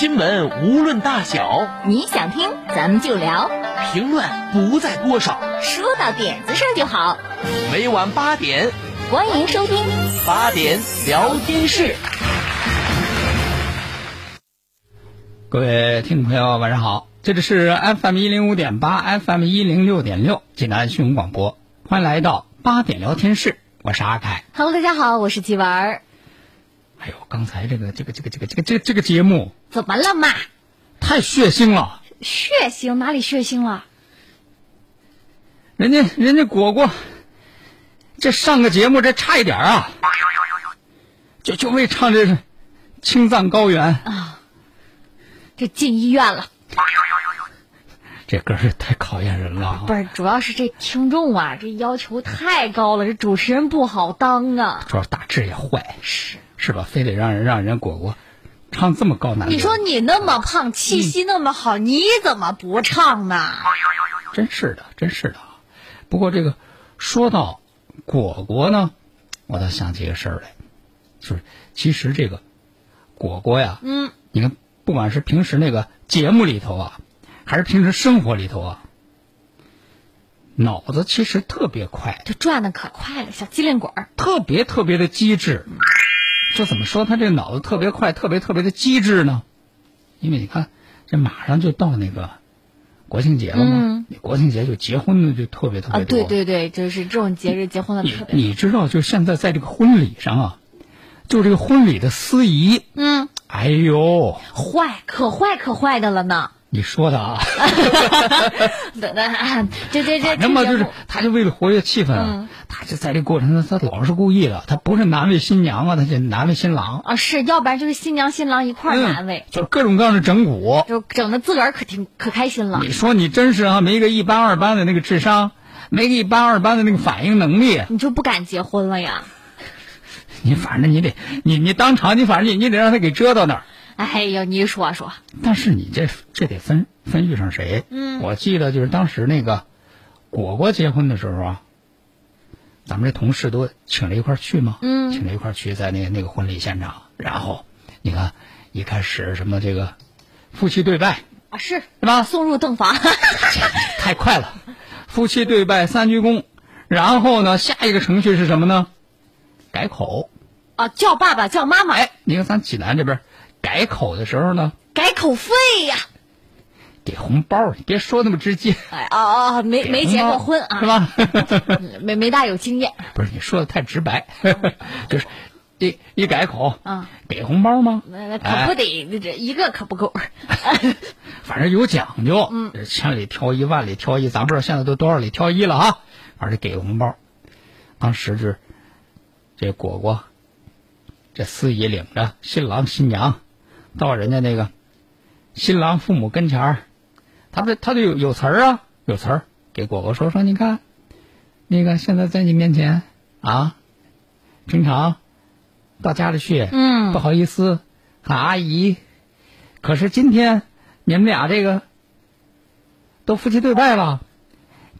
新闻无论大小，你想听咱们就聊，评论不在多少，说到点子上就好。每晚八点，欢迎收听八点聊天室。各位听众朋友，晚上好，这里是 FM 一零五点八，FM 一零六点六，济南新闻广播，欢迎来到八点聊天室，我是阿凯。Hello，大家好，我是吉文儿。哎呦，刚才这个这个这个这个这个这个这个节目怎么了嘛？太血腥了，血腥哪里血腥了？人家人家果果这上个节目这差一点啊，就就为唱这是青藏高原啊这进医院了，这歌是太考验人了啊。不是，主要是这听众啊，这要求太高了，这主持人不好当啊。主要大志也坏，是，是吧？非得让人让人果果唱这么高难度，你说你那么胖，气息那么好，你怎么不唱呢？真是的，真是的。不过这个说到果果呢，我倒想起个事儿来，就是其实这个果果呀，嗯，你看，不管是平时那个节目里头啊，还是平时生活里头啊，脑子其实特别快，就转的可快了，小机灵鬼儿。特别特别的机智。这怎么说他这脑子特别快，特别特别的机智呢？因为你看，这马上就到那个国庆节了嘛，国庆节就结婚的就特别特啊，别多。对对对，就是这种节日结婚的特别。你知道，就现在在这个婚礼上啊，就这个婚礼的司仪，嗯，哎呦，坏，可坏可坏的了呢。你说的啊，对对，这这这那么，就是他就为了活跃气氛他就在这过程中，他老是故意的，他不是难为新娘啊，他就难为新郎，啊，是要不然就是新娘新郎一块儿难为，嗯，就各种各样的整蛊。就整的自个儿可挺可开心了你。说你真是啊，没个一般二般的那个智商，没个一般二般的那个反应能力，你就不敢结婚了呀？你反正你得，你你当场你反正你你得让他给折到那儿。哎呀，你说说，但是你这这得分分遇上谁。嗯。我记得就是当时那个果果结婚的时候啊，咱们这同事都请了一块去嘛，嗯。请了一块去在那个那个婚礼现场，然后你看一开始什么这个夫妻对拜。啊是。是吧？送入洞房，太快了，夫妻对拜三鞠躬，然后呢，下一个程序是什么呢？改口。啊叫爸爸叫妈妈，哎，你看咱济南这边改口的时候呢，改口费呀。给红包，你别说那么直接，哎哦哦，没没结过婚啊，是吧？嗯 没没大有经验不是你说的太直白，就是一一改口，嗯，给红包吗？那可不哎，得这一个可不够。反正有讲究，嗯千里挑一，万里挑一，咱不知道现在都多少里挑一了啊，反正给红包。当时就是这果果，这司仪领着新郎新娘到人家那个新郎父母跟前儿，他这他就有有词儿啊，有词儿给果果说说，你看，那个现在在你面前啊，平常到家里去，嗯。不好意思喊阿姨，可是今天你们俩这个都夫妻对拜了，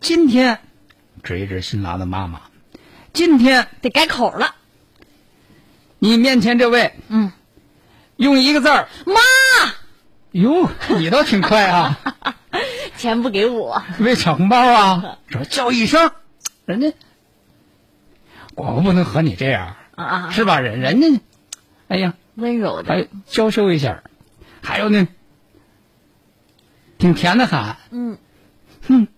今天指一指新郎的妈妈，今天得改口了，你面前这位嗯，用一个字儿，妈，哟，你倒挺快啊，钱不给我，为抢红包啊，说叫一声，人家果果不能和你这样，是吧？人人家，哎呀，温柔的，还娇羞一下，还有呢，挺甜的喊，嗯，哼，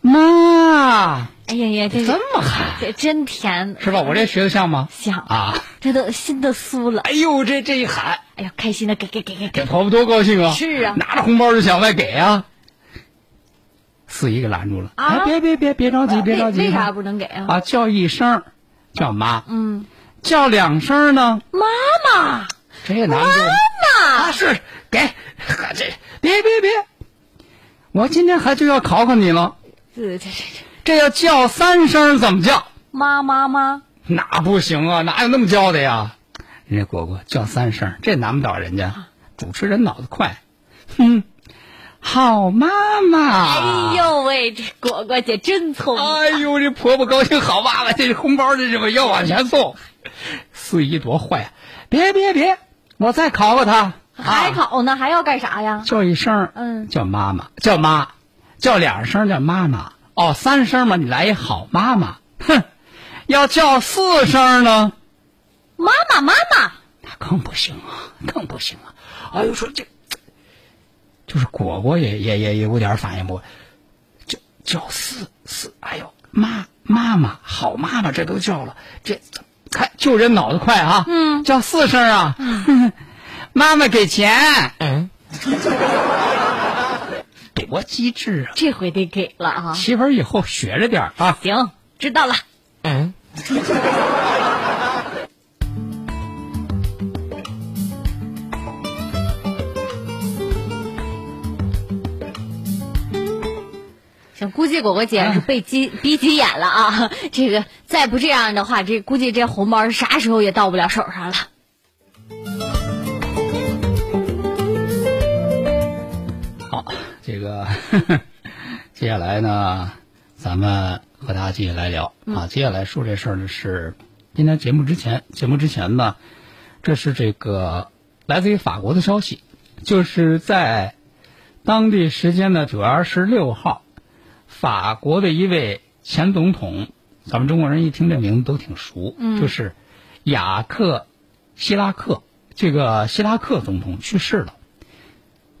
妈，哎呀呀，这这么喊这真甜，是吧？我这学的像吗？像啊，这都心都酥了，哎呦，这这一喊，哎呀，开心的给给给给给，婆婆多高兴啊！是啊拿着红包就想外给啊。四姨给拦住了，啊哎，别别别别着急，别着急，为为啥不能给啊？啊？叫一声叫妈，嗯，叫两声呢，妈妈，这难度妈啊是给，这别别别，我今天还就要考考你了，这这这这这要叫三声怎么叫？妈妈妈，那不行啊，哪有那么叫的呀？人家果果叫三声，这难不倒人家。主持人脑子快，哼，好妈妈。哎呦喂，这果果姐真聪明。哎呦，这婆婆高兴，好妈妈，这红包这什么要往前送？四姨多坏啊！别别别，我再考考她。还啊考呢，还要干啥呀？叫一声，嗯叫妈妈，叫妈，叫两声叫妈妈。哦，三声嘛，你来一好妈妈。哼，要叫四声呢，妈妈妈妈，那更不行啊，更不行啊！哎呦，说这，就是果果也也也也有点反应不过，叫叫四四，哎呦，妈妈妈好妈妈，这都叫了，这看就人脑子快啊，嗯。叫四声啊，妈妈给钱，嗯，多机智啊！这回得给了啊。媳妇儿以后学着点啊。行，知道了。嗯，行，估计果果姐是被急逼急眼了啊！这个再不这样的话，这估计这红包啥时候也到不了手上了。这个 接下来呢，咱们和大家继续来聊啊。接下来说这事儿呢是今天节目之前，节目之前呢，这是这个来自于法国的消息，就是在当地时间的九月二十六号，法国的一位前总统，咱们中国人一听这名字都挺熟，就是雅克希拉克。这个希拉克总统去世了，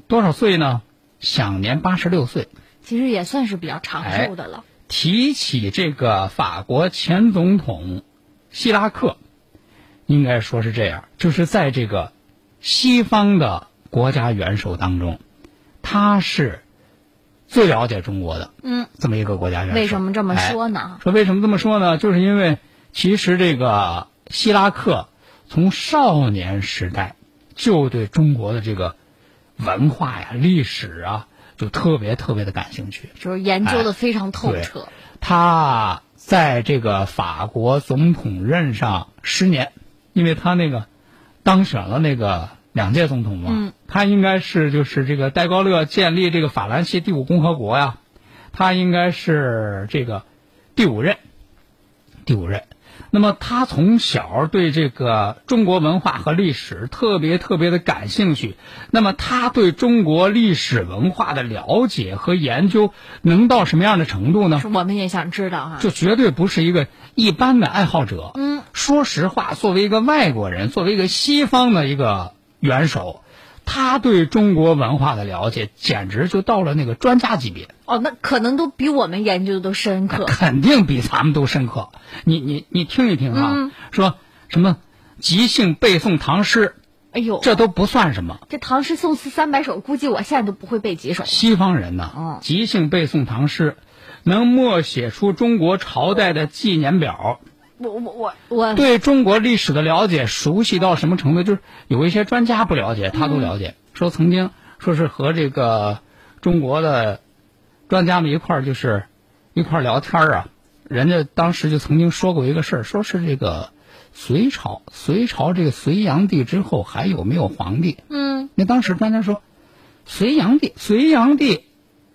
多少岁呢？享年八十六岁。其实也算是比较长寿的了。提起这个法国前总统希拉克，应该说是这样，就是在这个西方的国家元首当中，他是最了解中国的嗯，这么一个国家元首。为什么这么哎说呢？说为什么这么说呢？就是因为其实这个希拉克从少年时代就对中国的这个文化呀、历史啊，就特别特别的感兴趣。就是研究的哎非常透对彻。他在这个法国总统任上十年，因为他那个当选了那个两届总统嘛，嗯他应该是就是这个戴高乐建立这个法兰西第五共和国呀，他应该是这个第五任，第五任。那么他从小对这个中国文化和历史特别特别的感兴趣。那么他对中国历史文化的了解和研究能到什么样的程度呢？是我们也想知道哈。就绝对不是一个一般的爱好者。嗯，说实话，作为一个外国人，作为一个西方的一个元首，他对中国文化的了解简直就到了那个专家级别，哦，那可能都比我们研究的都深刻。肯定比咱们都深刻。你你你听一听啊，嗯说什么即兴背诵唐诗，哎呦，这都不算什么。这唐诗宋词三百首，估计我现在都不会背几首。西方人呢，哦即兴背诵唐诗，能默写出中国朝代的纪年表。我我我我，对中国历史的了解熟悉到什么程度？就是有一些专家不了解，他都了解。说曾经说是和这个中国的专家们一块儿就是一块儿聊天儿啊，人家当时就曾经说过一个事儿，说是这个隋朝，隋朝这个隋炀帝之后还有没有皇帝？嗯，那当时专家说，隋炀帝，隋炀帝，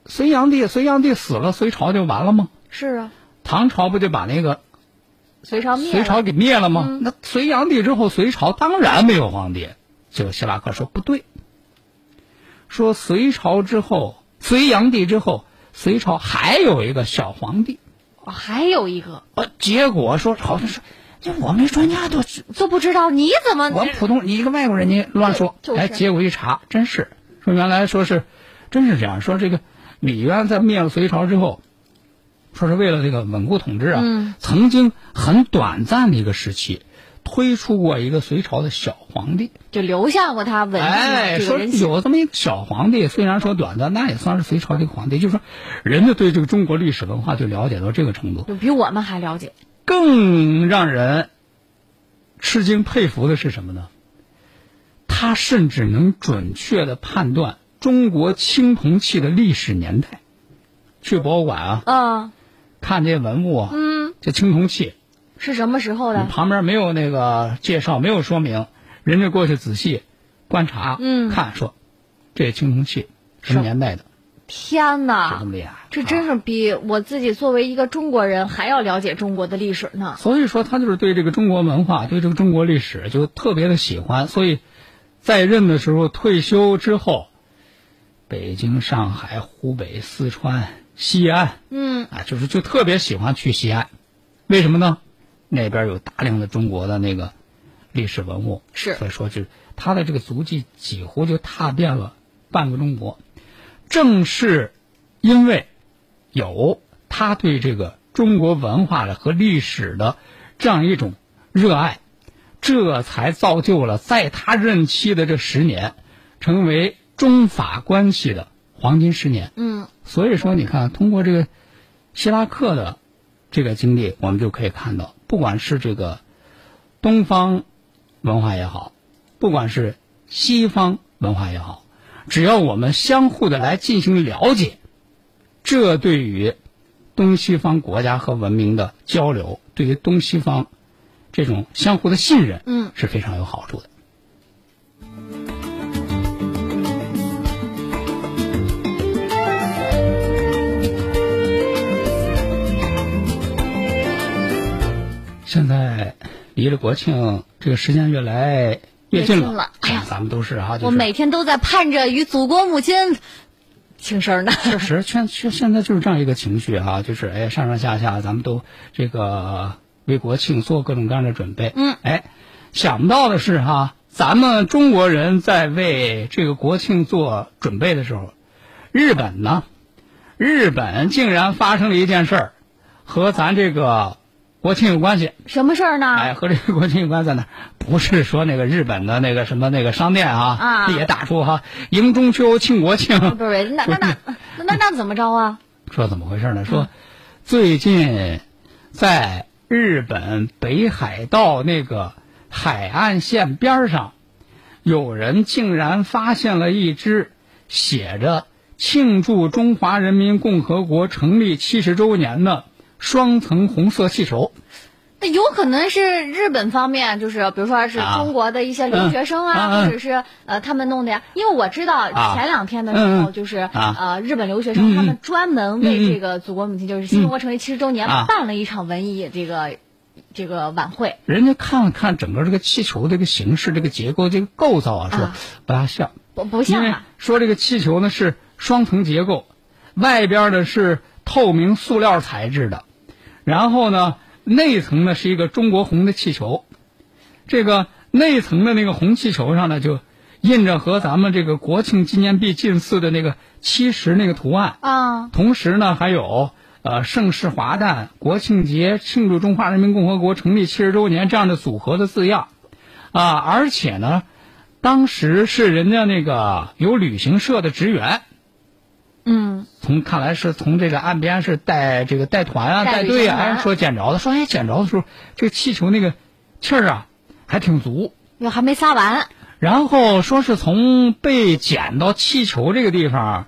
隋炀帝，隋炀帝死了，隋朝就完了吗？是啊，唐朝不就把那个隋朝灭了。隋朝给灭了吗？那隋炀帝之后，隋朝当然没有皇帝。结果希拉克说不对，说隋朝之后，隋炀帝之后，隋朝还有一个小皇帝。哦还有一个呃，结果说好像是，就我们专家都知，都不知道，你怎么？我普通你一个外国人你乱说，就是哎，结果一查，真是说原来说是，真是这样说这个李渊在灭了隋朝之后，说是为了这个稳固统治啊，嗯曾经很短暂的一个时期，推出过一个隋朝的小皇帝，就留下过他文哎，说。有这么一个小皇帝，虽然说短暂，那也算是隋朝的一个皇帝，就是说人家对这个中国历史文化就了解到这个程度，就比我们还了解。更让人吃惊佩服的是什么呢？他甚至能准确的判断中国青铜器的历史年代。去博物馆啊，啊，看这些文物啊，嗯，这青铜器，是什么时候的？旁边没有那个介绍，没有说明，人家过去仔细观察，嗯看说这青铜器什么年代的，天就哪这么，厉害。这真啊是比我自己作为一个中国人还要了解中国的历史呢。所以说他就是对这个中国文化，对这个中国历史就特别的喜欢，所以在任的时候退休之后，北京、上海、湖北、四川、西安。嗯，啊，就是就特别喜欢去西安，为什么呢？那边有大量的中国的那个历史文物，是。所以说就他的这个足迹几乎就踏遍了半个中国。正是因为有他对这个中国文化的和历史的这样一种热爱，这才造就了在他任期的这十年，成为中法关系的黄金十年。嗯，所以说，你看，通过这个希拉克的这个经历，我们就可以看到，不管是这个东方文化也好，不管是西方文化也好，只要我们相互的来进行了解，这对于东西方国家和文明的交流，对于东西方这种相互的信任，嗯，是非常有好处的。现在离着国庆这个时间越来越近了，近了哎呀咱们都是啊，就是我每天都在盼着与祖国母亲庆生呢。确实，现现现在就是这样一个情绪哈、就是哎，上上下下咱们都这个为国庆做各种各样的准备。嗯，哎，想不到的是哈、咱们中国人在为这个国庆做准备的时候，日本呢，日本竟然发生了一件事儿，和咱这个国庆有关系。什么事儿呢？哎，和这个国庆有关在哪？不是说那个日本的那个什么那个商店啊，啊也打出哈迎中秋庆国庆，不是，那那那 那那那怎么着啊？说怎么回事呢？说最近在日本北海道那个海岸线边上，有人竟然发现了一只写着“庆祝中华人民共和国成立七十周年”的双层红色气球。那有可能是日本方面，就是比如说是啊。中国的一些留学生啊，或者是呃他们弄的呀。因为我知道啊。前两天的时候，就是、啊。呃日本留学生、他们专门为这个祖国母亲，就是新中国成立七十周年、啊。办了一场文艺这个这个晚会。人家看了看整个这个气球这个形式、这个结构、这个构造啊，说啊。不大像。不不因为像啊，说这个气球呢是双层结构，外边呢是透明塑料材质的，然后呢内层呢是一个中国红的气球，这个内层的那个红气球上呢就印着和咱们这个国庆纪念币近似的那个七十那个图案，啊，同时呢还有呃盛世华诞、国庆节庆祝中华人民共和国成立七十周年这样的组合的字样，啊，而且呢。当时是人家那个有旅行社的职员，嗯，从看来是从这个岸边是带这个带团啊、带带队啊，旅行团哎说捡着的，说哎捡着的时候，这个气球那个气儿啊还挺足，又还没撒完，然后说是从被捡到气球这个地方，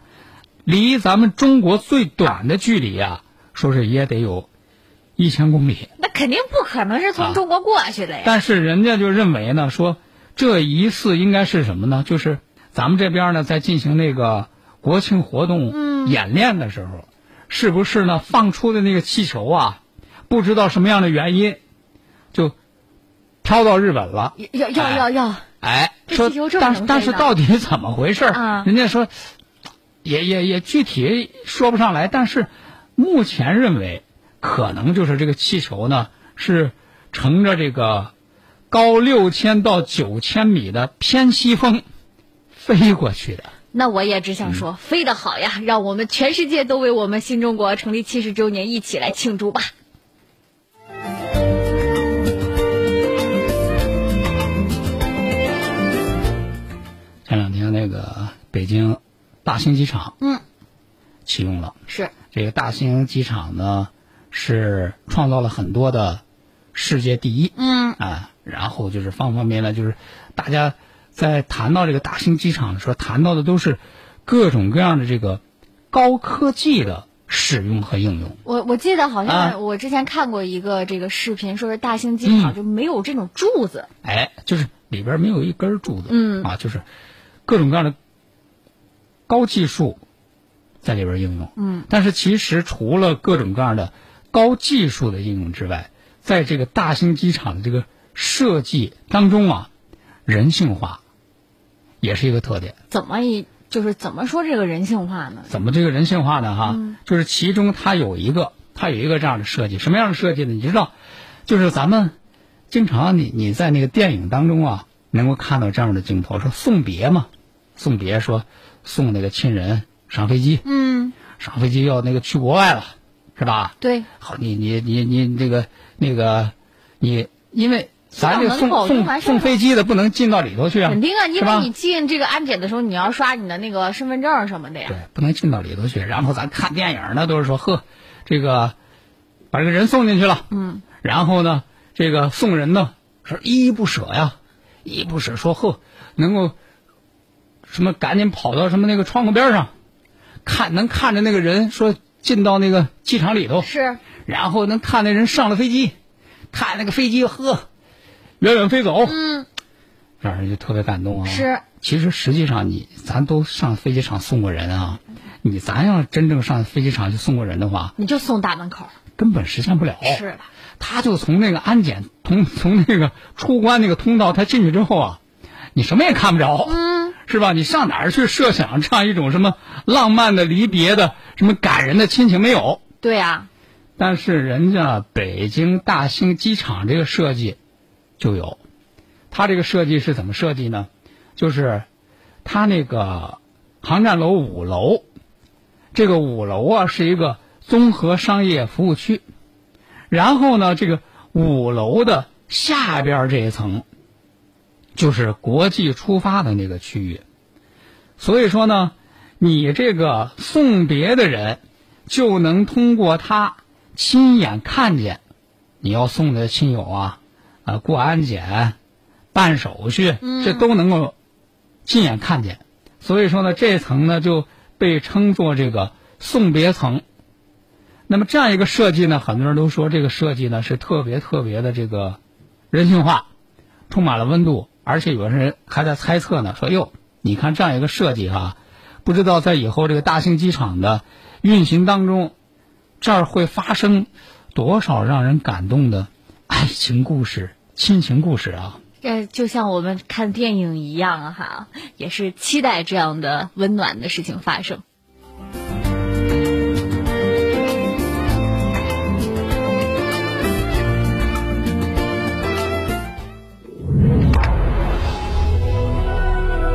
离咱们中国最短的距离啊，说是也得有一千公里，那肯定不可能是啊从中国过去的呀。但是人家就认为呢，说这一次应该是什么呢？就是咱们这边呢在进行那个国庆活动演练的时候，是不是呢放出的那个气球啊，不知道什么样的原因，就飘到日本了。要要要要，哎，说但是但是到底怎么回事？人家说，也也也具体说不上来，但是目前认为可能就是这个气球呢是乘着这个高六千到九千米的偏西风飞过去的。那我也只想嗯说，飞得好呀！让我们全世界都为我们新中国成立七十周年一起来庆祝吧！前两天那个北京大兴机场嗯，启用了。是这个大兴机场呢，是创造了很多的世界第一。嗯啊，然后就是方方面面，就是大家在谈到这个大兴机场的时候，谈到的都是各种各样的这个高科技的使用和应用。我我记得好啊？像我之前看过一个这个视频，说是大兴机场嗯。就没有这种柱子，哎，就是里边没有一根柱子，嗯。啊，就是各种各样的高技术在里边应用，嗯，但是其实除了各种各样的高技术的应用之外，在这个大兴机场的这个设计当中啊，人性化也是一个特点。怎么一就是怎么说这个人性化呢？怎么这个人性化呢？哈，就是其中它有一个，它有一个这样的设计，什么样的设计呢？你知道，就是咱们经常你你在那个电影当中啊，能够看到这样的镜头，说送别嘛，送别说送那个亲人上飞机，嗯，上飞机要那个去国外了，是吧？对，好，你你你你那个那个你因为咱这个送送送飞机的不能进到里头去啊，肯定啊，因为你进这个安检的时候，你要刷你的那个身份证什么的呀。对，不能进到里头去。然后咱看电影呢，都是说呵，这个把这个人送进去了，嗯，然后呢，这个送人呢是依依不舍呀，依依不舍，说呵，能够什么赶紧跑到什么那个窗户边上，看能看着那个人说进到那个机场里头，是，然后能看那人上了飞机，看那个飞机呵远远飞走，嗯，让人就特别感动啊。是，其实实际上你咱都上飞机场送过人啊，你咱要真正上飞机场去送过人的话，你就送大门口。根本实现不了。是的，他就从那个安检从从那个出关那个通道，他进去之后啊，你什么也看不着，嗯，是吧？你上哪儿去设想这样一种什么浪漫的离别的什么感人的亲情没有？对啊，但是人家北京大兴机场这个设计就有，它这个设计是怎么设计呢？就是它那个航站楼五楼，这个五楼啊是一个综合商业服务区，然后呢，这个五楼的下边这一层就是国际出发的那个区域，所以说呢，你这个送别的人就能通过他亲眼看见你要送的亲友啊，啊过安检、办手续，这都能够亲眼看见。所以说呢，这层呢就被称作这个送别层。那么这样一个设计呢，很多人都说这个设计呢是特别特别的这个人性化，充满了温度，而且有人还在猜测呢，说哟，你看这样一个设计哈、不知道在以后这个大兴机场的运行当中，这儿会发生多少让人感动的爱情故事、亲情故事啊！这就像我们看电影一样啊哈，也是期待这样的温暖的事情发生。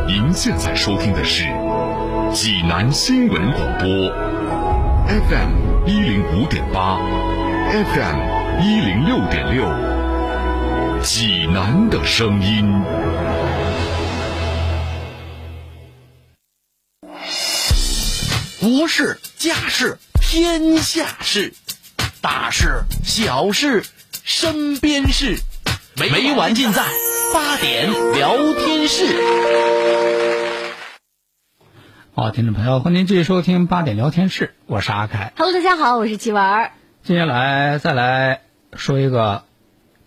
您现在收听的是济南新闻广播，FM 一零五点八，FM 一零六点六，济南的声音。国事、家事、天下事，大事、小事、身边事，没完尽在八点聊天室。好，听众朋友，欢迎您继续收听八点聊天室，我是阿凯。Hello，大家好，我是齐文。接下来再来说一个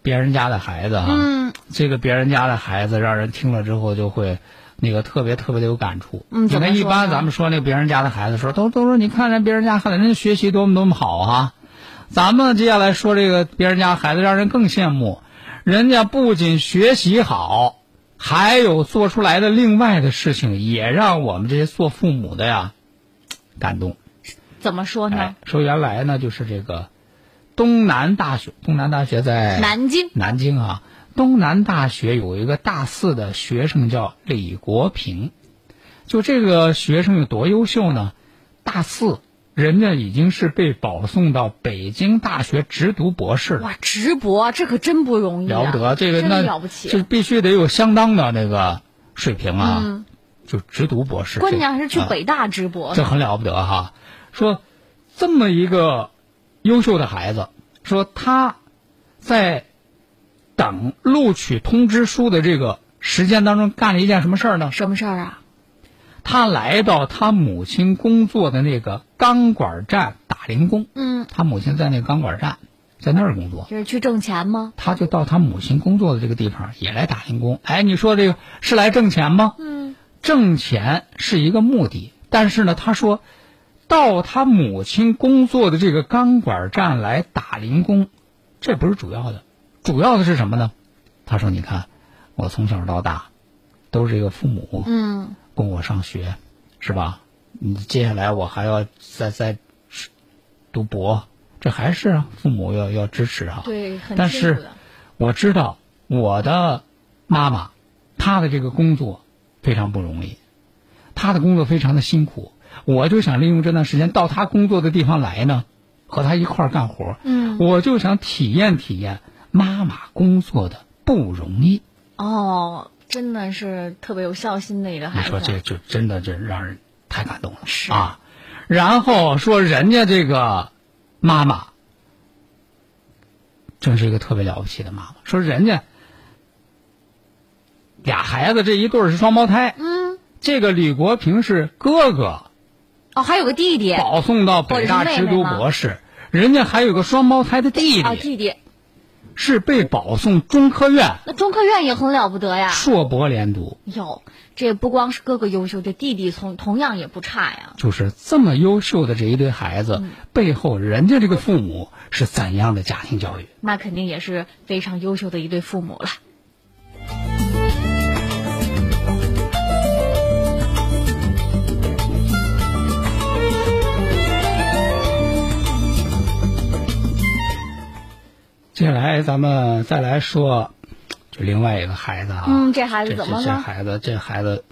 别人家的孩子啊、嗯，这个别人家的孩子让人听了之后就会那个特别特别的有感触。你看一般咱们说那个别人家的孩子说都都说你看人别人家孩子人家学习多么多么好啊、咱们接下来说这个别人家孩子让人更羡慕，人家不仅学习好，还有做出来的另外的事情，也让我们这些做父母的呀感动。怎么说呢？哎，说原来呢，就是这个东南大学，东南大学在南京。南京啊，东南大学有一个大四的学生叫李国平，就这个学生有多优秀呢？大四，人家已经是被保送到北京大学直读博士了，哇，直博这可真不容易、啊，了不得，这个那了不起。这必须得有相当的那个水平啊，嗯。就直读博士，关键还是去啊。北大直播呢，这很了不得哈。说这么一个优秀的孩子，说他在等录取通知书的这个时间当中干了一件什么事儿呢？什么事儿啊？他来到他母亲工作的那个钢管站打零工。嗯，他母亲在那个钢管站，在那儿工作。就是去挣钱吗？他就到他母亲工作的这个地方也来打零工。哎，你说这个是来挣钱吗？嗯，挣钱是一个目的，但是呢，他说到他母亲工作的这个钢管站来打零工，这不是主要的，主要的是什么呢？他说：“你看，我从小到大都是这个父母嗯，供我上学，是吧？你接下来我还要再再读博，这还是啊，父母要要支持啊。对，很但是。我知道我的妈妈，她的这个工作非常不容易，她的工作非常的辛苦。我就想利用这段时间到他工作的地方来呢，和他一块儿干活。嗯，我就想体验体验妈妈工作的不容易。哦，真的是特别有孝心的一个孩子。你说这就真的这让人太感动了是啊！然后说人家这个妈妈，真是一个特别了不起的妈妈。说人家俩孩子这一对儿是双胞胎，嗯，这个李国平是哥哥，哦，还有个弟弟。保送到北大直读博士，人家还有个双胞胎的弟啊，弟，弟弟，是被保送中科院那中科院也很了不得呀。硕博连读。哟，这不光是哥哥优秀，这弟弟同同样也不差呀。就是这么优秀的这一对孩子，背后人家这个父母是怎样的家庭教育？那肯定也是非常优秀的一对父母了。接下来咱们再来说，就另外一个孩子啊，嗯这孩子怎么了这这孩子，这孩子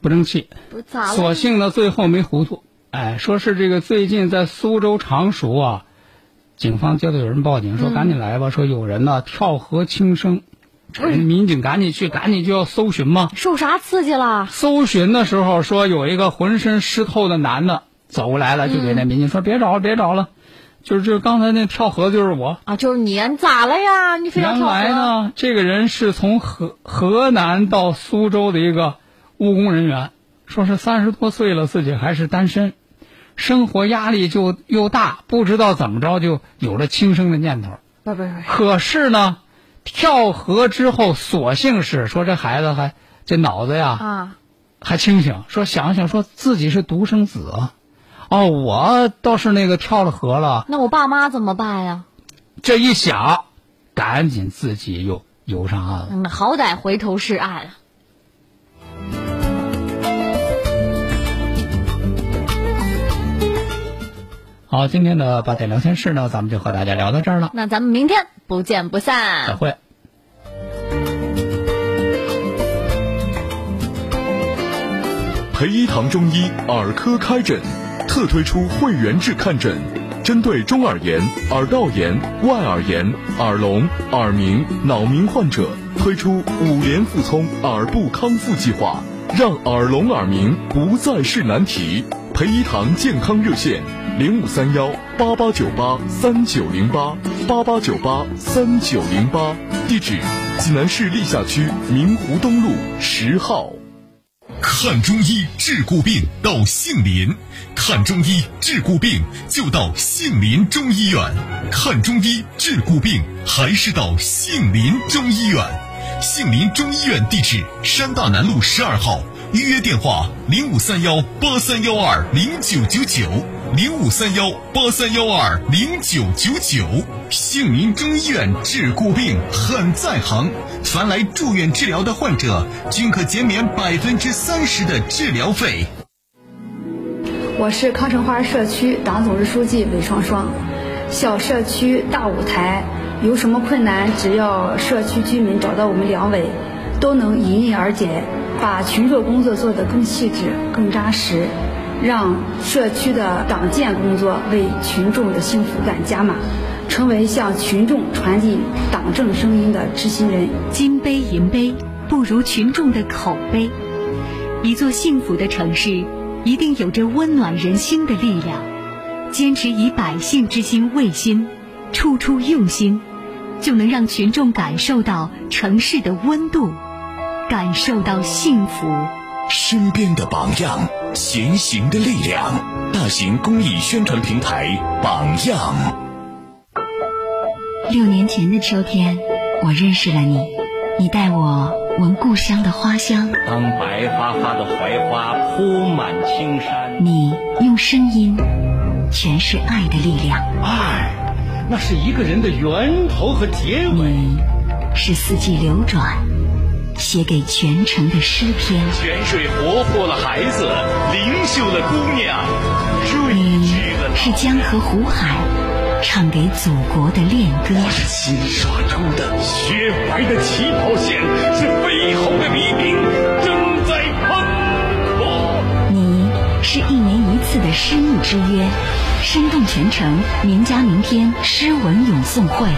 不争气，不是咋了？所幸呢最后没糊涂。哎，说是这个最近在苏州常熟啊，警方接到有人报警说嗯赶紧来吧，说有人呢跳河轻生，民警赶紧去，赶紧就要搜寻嘛。受啥刺激了？搜寻的时候说有一个浑身湿透的男的走过来了，就给那民警说别找了，别找了，就是这刚才那跳河就是我。啊，就是你，你咋了呀？你非要原跳河？来呢，这个人是从河河南到苏州的一个务工人员，说是三十多岁了，自己还是单身，生活压力就又大，不知道怎么着就有了轻生的念头。不不不，可是呢，跳河之后，所幸是说这孩子还这脑子呀啊，还清醒，说想想说自己是独生子啊，哦，我倒是那个跳了河了，那我爸妈怎么办呀？这一想，赶紧自己又游上岸了。嗯，好歹回头是岸啊。好，今天的八点聊天室呢，咱们就和大家聊到这儿了，那咱们明天不见不散。再会。培一堂中医耳科开诊，特推出会员制看诊，针对中耳炎、耳道炎、外耳炎、耳聋、耳鸣、脑鸣患者，推出五联复聪耳部康复计划，让耳聋耳鸣不再是难题。培一堂健康热线：零五三幺八八九八三九零八八八九八三九零八，地址：济南市历下区明湖东路十号。看中医治骨病到杏林，看中医治骨病就到杏林中医院。看中医治骨病还是到杏林中医院。杏林中医院地址：山大南路十二号，预约电话：零五三幺八三幺二零九九九零五三幺八三幺二零九九九。杏林中医院治骨病很在行，凡来住院治疗的患者均可减免百分之三十的治疗费。我是康城花社区党组织书记韦双双。小社区大舞台，有什么困难，只要社区居民找到我们两委，都能迎刃而解，把群众工作做得更细致、更扎实，让社区的党建工作为群众的幸福感加码，成为向群众传递党政声音的知心人。金杯银杯不如群众的口碑。一座幸福的城市，一定有着温暖人心的力量。坚持以百姓之心为心，处处用心，就能让群众感受到城市的温度，感受到幸福身边的榜样，前行的力量。大型公益宣传平台榜样。六年前的秋天，我认识了你，你带我闻故乡的花香。当白花花的槐花铺满青山，你用声音诠释爱的力量。爱，那是一个人的源头和结尾。你是四季流转，写给全城的诗篇。泉水活泼了孩子，灵秀了姑娘，你是江河湖海，唱给祖国的恋歌。是新刷出的雪白的起跑线，是飞鸿的黎明，正在喷火。你是一年一次的诗意之约，生动全城名家名篇诗文咏诵会。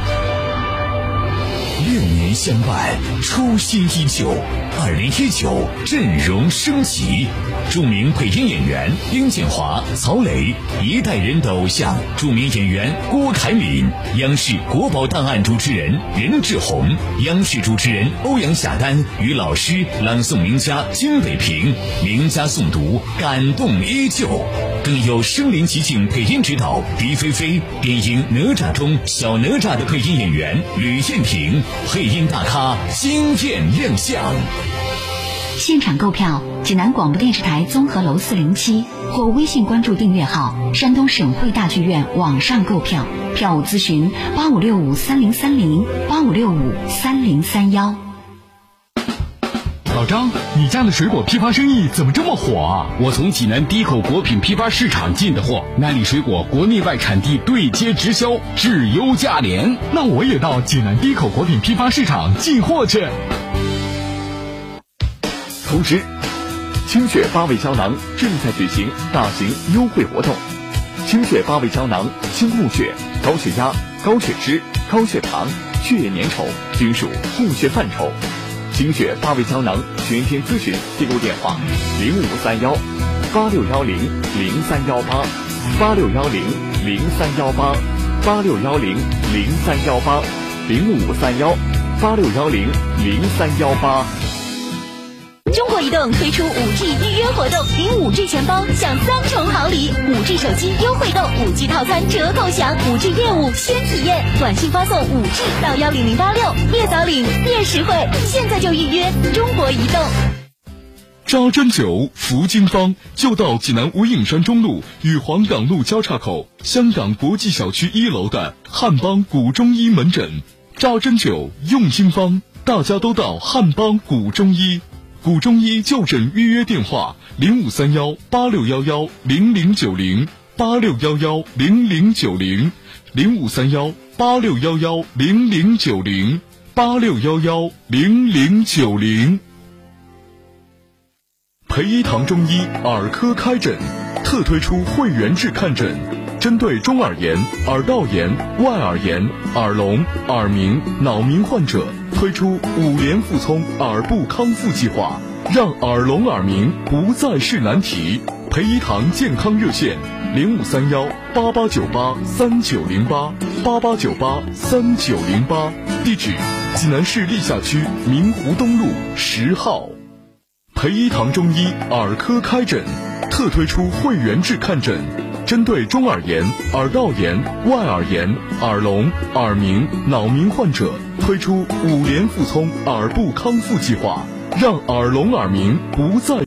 六年相伴，初心依旧。二零一九阵容升级，著名配音演员丁建华、曹磊，一代人的偶像；著名演员郭凯敏，央视国宝档案主持人任志宏，央视主持人欧阳夏丹与老师朗诵名家金北平，名家诵读感动依旧。更有身临其境配音指导狄菲菲，电影《哪吒》中小哪吒的配音演员吕燕婷，配音大咖惊艳亮相。现场购票，济南广播电视台综合楼四零七或微信关注订阅号“山东省会大剧院”网上购票，票务咨询八五六五三零三零八五六五三零三幺。老张，你家的水果批发生意怎么这么火啊？我从济南低口果品批发市场进的货，那里水果国内外产地对接直销，质优价廉。那我也到济南低口果品批发市场进货去。同时：清血八味胶囊正在举行大型优惠活动。清血八味胶囊清供血、高血压、高血脂、高血糖、血液粘稠均属供血范畴。精血八味胶囊全天咨询订购电话：零五三幺八六幺零零三幺八八六幺零零三幺八八六幺零零三幺八零五三幺八六幺零零三幺八。中国移动推出五 G 预约活动，领五 G 钱包享三重好礼：五 G 手机优惠购，五 G 套餐折扣享，五 G 业务先体验。短信发送五 G 到幺零零八六，越早领越实惠。现在就预约中国移动。扎针灸服经方就到济南无影山中路与黄岗路交叉口香港国际小区一楼的汉邦古中医门诊。扎针灸用经方，大家都到汉邦古中医。古中医就诊预约电话：零五三幺八六幺幺零零九零八六幺幺零零九零零五三幺八六幺幺零零九零八六幺幺零零九零。培一堂中医耳科开诊，特推出会员制看诊，针对中耳炎、耳道炎、外耳炎、耳聋、耳鸣、脑鸣患者，推出五联复聪耳部康复计划，让耳聋耳鸣不再是难题。培一堂健康热线：零五三幺八八九八三九零八八八九八三九零八，地址：济南市历下区明湖东路十号。培一堂中医耳科开诊，特推出会员制看诊，针对中耳炎、耳道炎、外耳炎、耳聋、耳鸣、脑鸣患者，推出五联复聪耳部康复计划，让耳聋耳鸣不再。